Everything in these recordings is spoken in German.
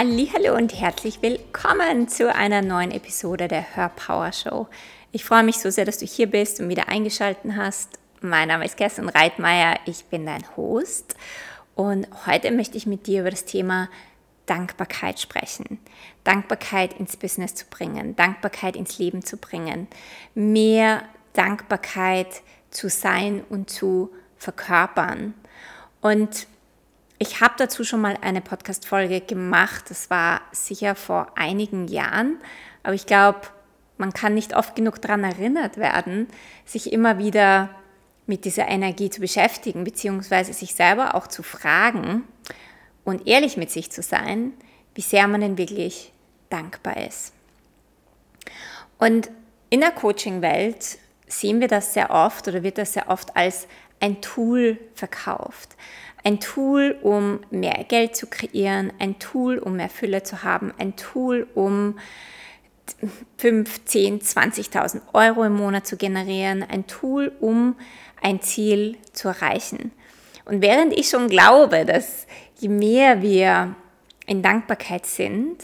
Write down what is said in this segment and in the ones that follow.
Hallo und herzlich willkommen zu einer neuen Episode der Hörpower Show. Ich freue mich so sehr, dass du hier bist und wieder eingeschaltet hast. Mein Name ist Kerstin Reitmeier, ich bin dein Host und heute möchte ich mit dir über das Thema Dankbarkeit sprechen. Dankbarkeit ins Business zu bringen, Dankbarkeit ins Leben zu bringen, mehr Dankbarkeit zu sein und zu verkörpern. Und ich habe dazu schon mal eine Podcast-Folge gemacht. Das war sicher vor einigen Jahren. Aber ich glaube, man kann nicht oft genug daran erinnert werden, sich immer wieder mit dieser Energie zu beschäftigen, beziehungsweise sich selber auch zu fragen und ehrlich mit sich zu sein, wie sehr man denn wirklich dankbar ist. Und in der Coaching-Welt sehen wir das sehr oft oder wird das sehr oft als ein Tool verkauft. Ein Tool, um mehr Geld zu kreieren, ein Tool, um mehr Fülle zu haben, ein Tool, um 5, 10, 20.000 Euro im Monat zu generieren, ein Tool, um ein Ziel zu erreichen. Und während ich schon glaube, dass je mehr wir in Dankbarkeit sind,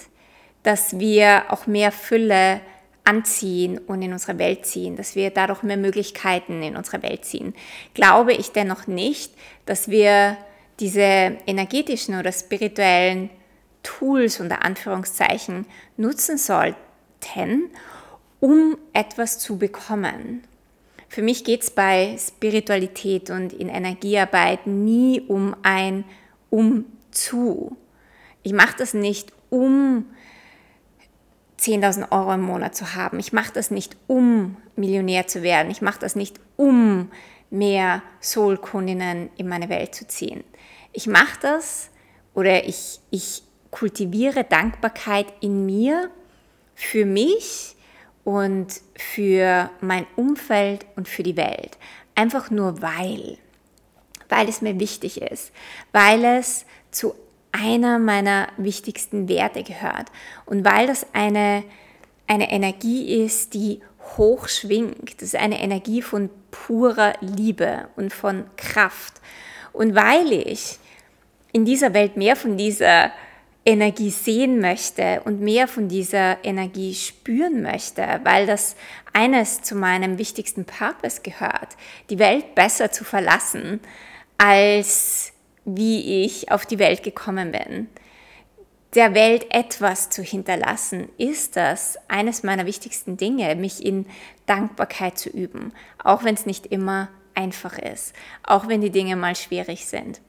dass wir auch mehr Fülle anziehen und in unsere Welt ziehen, dass wir dadurch mehr Möglichkeiten in unsere Welt ziehen, glaube ich dennoch nicht, dass wir diese energetischen oder spirituellen Tools unter Anführungszeichen nutzen sollten, um etwas zu bekommen. Für mich geht es bei Spiritualität und in Energiearbeit nie um ein Um zu. Ich mache das nicht, um 10.000 Euro im Monat zu haben. Ich mache das nicht, um Millionär zu werden. Ich mache das nicht, um mehr Soul-Kundinnen in meine Welt zu ziehen. Ich mache das oder ich, ich kultiviere Dankbarkeit in mir für mich und für mein Umfeld und für die Welt. Einfach nur weil. Weil es mir wichtig ist. Weil es zu einer meiner wichtigsten Werte gehört. Und weil das eine, eine Energie ist, die hoch schwingt. Das ist eine Energie von purer Liebe und von Kraft. Und weil ich in dieser Welt mehr von dieser Energie sehen möchte und mehr von dieser Energie spüren möchte, weil das eines zu meinem wichtigsten Purpose gehört, die Welt besser zu verlassen, als wie ich auf die Welt gekommen bin. Der Welt etwas zu hinterlassen, ist das eines meiner wichtigsten Dinge, mich in Dankbarkeit zu üben, auch wenn es nicht immer einfach ist, auch wenn die Dinge mal schwierig sind.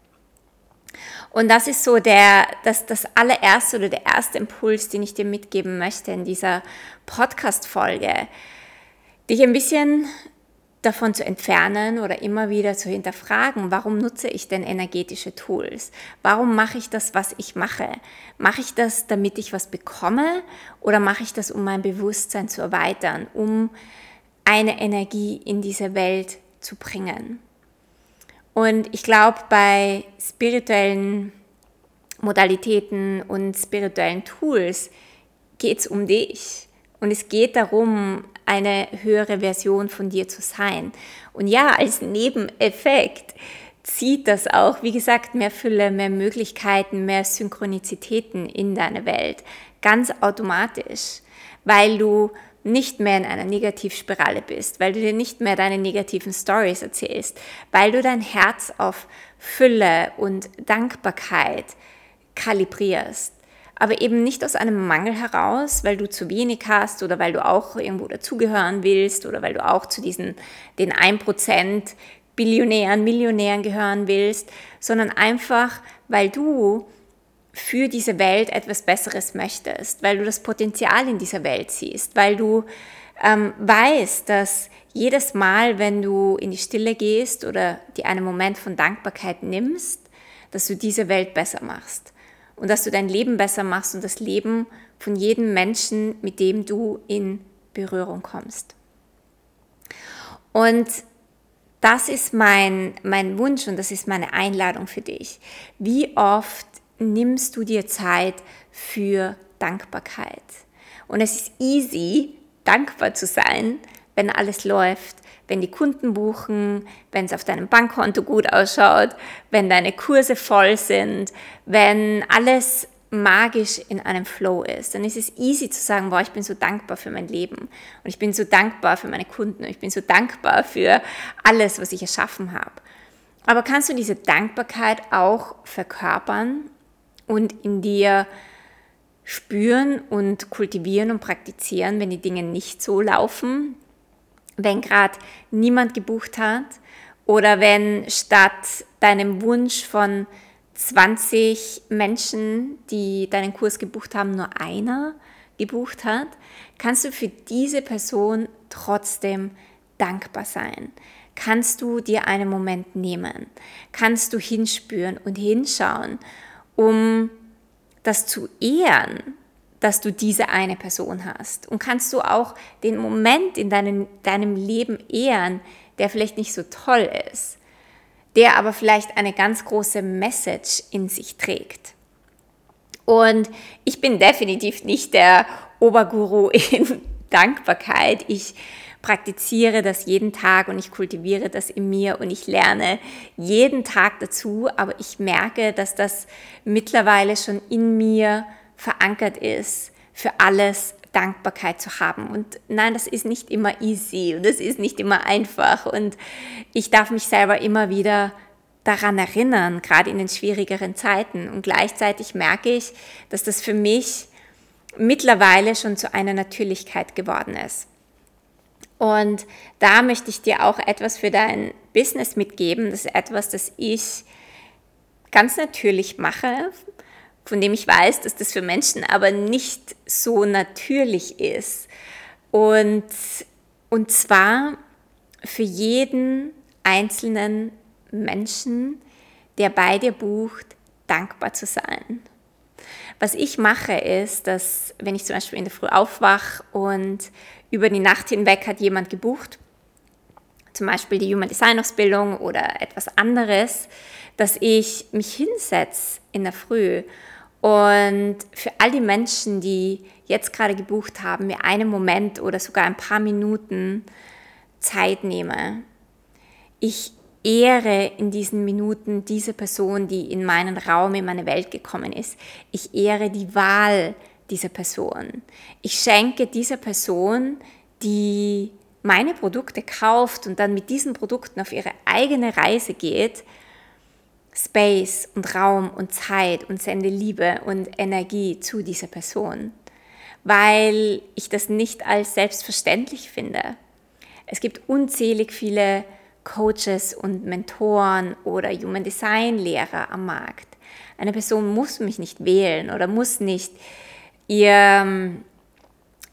Und das ist so der, das, das allererste oder der erste Impuls, den ich dir mitgeben möchte in dieser Podcast-Folge, dich ein bisschen davon zu entfernen oder immer wieder zu hinterfragen, warum nutze ich denn energetische Tools? Warum mache ich das, was ich mache? Mache ich das, damit ich was bekomme oder mache ich das, um mein Bewusstsein zu erweitern, um eine Energie in diese Welt zu bringen? Und ich glaube, bei spirituellen Modalitäten und spirituellen Tools geht es um dich. Und es geht darum, eine höhere Version von dir zu sein. Und ja, als Nebeneffekt zieht das auch, wie gesagt, mehr Fülle, mehr Möglichkeiten, mehr Synchronizitäten in deine Welt. Ganz automatisch, weil du nicht mehr in einer Negativspirale bist, weil du dir nicht mehr deine negativen Stories erzählst, weil du dein Herz auf Fülle und Dankbarkeit kalibrierst aber eben nicht aus einem Mangel heraus, weil du zu wenig hast oder weil du auch irgendwo dazugehören willst oder weil du auch zu diesen den 1% Billionären, Millionären gehören willst, sondern einfach, weil du für diese Welt etwas Besseres möchtest, weil du das Potenzial in dieser Welt siehst, weil du ähm, weißt, dass jedes Mal, wenn du in die Stille gehst oder dir einen Moment von Dankbarkeit nimmst, dass du diese Welt besser machst und dass du dein Leben besser machst und das Leben von jedem Menschen, mit dem du in Berührung kommst. Und das ist mein, mein Wunsch und das ist meine Einladung für dich. Wie oft nimmst du dir Zeit für Dankbarkeit? Und es ist easy, dankbar zu sein, wenn alles läuft, wenn die Kunden buchen, wenn es auf deinem Bankkonto gut ausschaut, wenn deine Kurse voll sind, wenn alles magisch in einem Flow ist, dann ist es easy zu sagen, boah, ich bin so dankbar für mein Leben und ich bin so dankbar für meine Kunden und ich bin so dankbar für alles, was ich erschaffen habe. Aber kannst du diese Dankbarkeit auch verkörpern und in dir spüren und kultivieren und praktizieren, wenn die Dinge nicht so laufen, wenn gerade niemand gebucht hat oder wenn statt deinem Wunsch von 20 Menschen, die deinen Kurs gebucht haben, nur einer gebucht hat, kannst du für diese Person trotzdem dankbar sein. Kannst du dir einen Moment nehmen? Kannst du hinspüren und hinschauen, um das zu ehren, dass du diese eine Person hast? Und kannst du auch den Moment in deinem, deinem Leben ehren, der vielleicht nicht so toll ist? der aber vielleicht eine ganz große Message in sich trägt. Und ich bin definitiv nicht der Oberguru in Dankbarkeit. Ich praktiziere das jeden Tag und ich kultiviere das in mir und ich lerne jeden Tag dazu, aber ich merke, dass das mittlerweile schon in mir verankert ist, für alles Dankbarkeit zu haben. Und nein, das ist nicht immer easy und das ist nicht immer einfach. Und ich darf mich selber immer wieder daran erinnern, gerade in den schwierigeren Zeiten. Und gleichzeitig merke ich, dass das für mich mittlerweile schon zu einer Natürlichkeit geworden ist. Und da möchte ich dir auch etwas für dein Business mitgeben. Das ist etwas, das ich ganz natürlich mache, von dem ich weiß, dass das für Menschen aber nicht so natürlich ist. Und, und zwar für jeden einzelnen Menschen, der bei dir bucht, dankbar zu sein. Was ich mache ist, dass wenn ich zum Beispiel in der Früh aufwache und über die Nacht hinweg hat jemand gebucht, zum Beispiel die Human Design Ausbildung oder etwas anderes, dass ich mich hinsetze in der Früh und für all die Menschen, die jetzt gerade gebucht haben, mir einen Moment oder sogar ein paar Minuten Zeit nehme. Ich ehre in diesen Minuten diese Person, die in meinen Raum, in meine Welt gekommen ist. Ich ehre die Wahl dieser Person. Ich schenke dieser Person, die meine Produkte kauft und dann mit diesen Produkten auf ihre eigene Reise geht, Space und Raum und Zeit und sende Liebe und Energie zu dieser Person, weil ich das nicht als selbstverständlich finde. Es gibt unzählig viele Coaches und Mentoren oder Human Design Lehrer am Markt. Eine Person muss mich nicht wählen oder muss nicht ihr,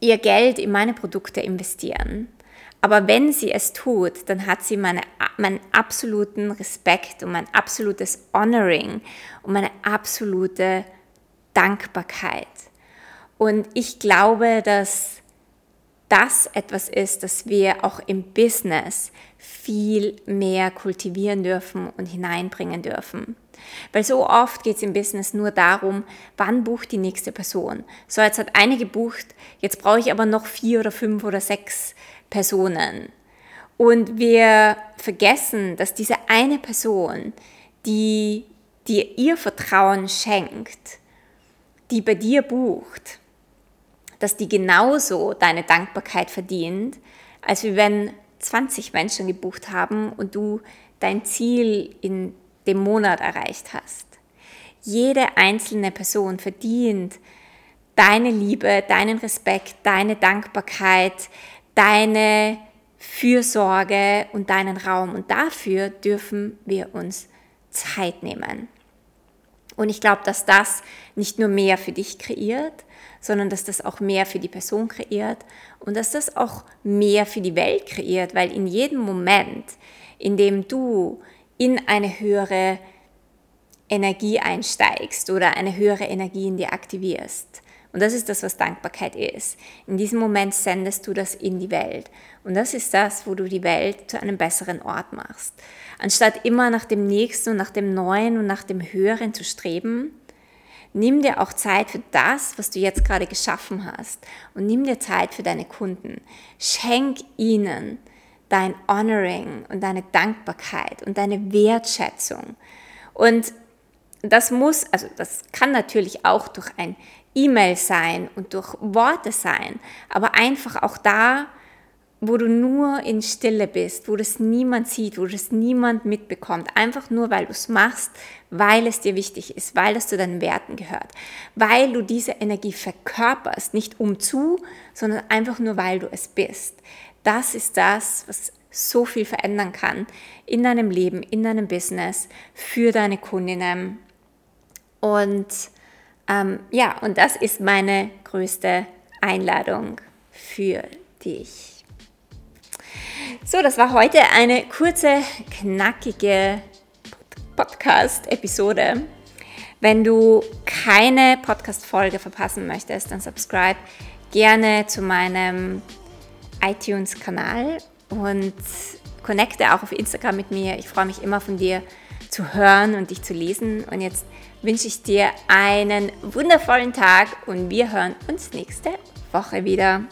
ihr Geld in meine Produkte investieren. Aber wenn sie es tut, dann hat sie meine, meinen absoluten Respekt und mein absolutes Honoring und meine absolute Dankbarkeit. Und ich glaube, dass das etwas ist, das wir auch im Business viel mehr kultivieren dürfen und hineinbringen dürfen. Weil so oft geht es im Business nur darum, wann bucht die nächste Person. So, jetzt hat eine gebucht, jetzt brauche ich aber noch vier oder fünf oder sechs Personen. Und wir vergessen, dass diese eine Person, die dir ihr Vertrauen schenkt, die bei dir bucht, dass die genauso deine Dankbarkeit verdient, als wenn 20 Menschen gebucht haben und du dein Ziel in dem Monat erreicht hast. Jede einzelne Person verdient deine Liebe, deinen Respekt, deine Dankbarkeit, deine Fürsorge und deinen Raum. Und dafür dürfen wir uns Zeit nehmen. Und ich glaube, dass das nicht nur mehr für dich kreiert, sondern dass das auch mehr für die Person kreiert und dass das auch mehr für die Welt kreiert, weil in jedem Moment, in dem du in eine höhere Energie einsteigst oder eine höhere Energie in dir aktivierst, und das ist das, was Dankbarkeit ist. In diesem Moment sendest du das in die Welt. Und das ist das, wo du die Welt zu einem besseren Ort machst. Anstatt immer nach dem Nächsten und nach dem Neuen und nach dem Höheren zu streben, nimm dir auch Zeit für das, was du jetzt gerade geschaffen hast. Und nimm dir Zeit für deine Kunden. Schenk ihnen dein Honoring und deine Dankbarkeit und deine Wertschätzung. Und das muss, also das kann natürlich auch durch ein E-Mail sein und durch Worte sein, aber einfach auch da, wo du nur in Stille bist, wo das niemand sieht, wo das niemand mitbekommt, einfach nur weil du es machst, weil es dir wichtig ist, weil es zu deinen Werten gehört, weil du diese Energie verkörperst, nicht um zu, sondern einfach nur weil du es bist. Das ist das, was so viel verändern kann in deinem Leben, in deinem Business, für deine Kundinnen. Und ähm, ja, und das ist meine größte Einladung für dich. So, das war heute eine kurze, knackige Podcast-Episode. Wenn du keine Podcast-Folge verpassen möchtest, dann subscribe gerne zu meinem iTunes-Kanal und connecte auch auf Instagram mit mir. Ich freue mich immer von dir zu hören und dich zu lesen. Und jetzt wünsche ich dir einen wundervollen Tag und wir hören uns nächste Woche wieder.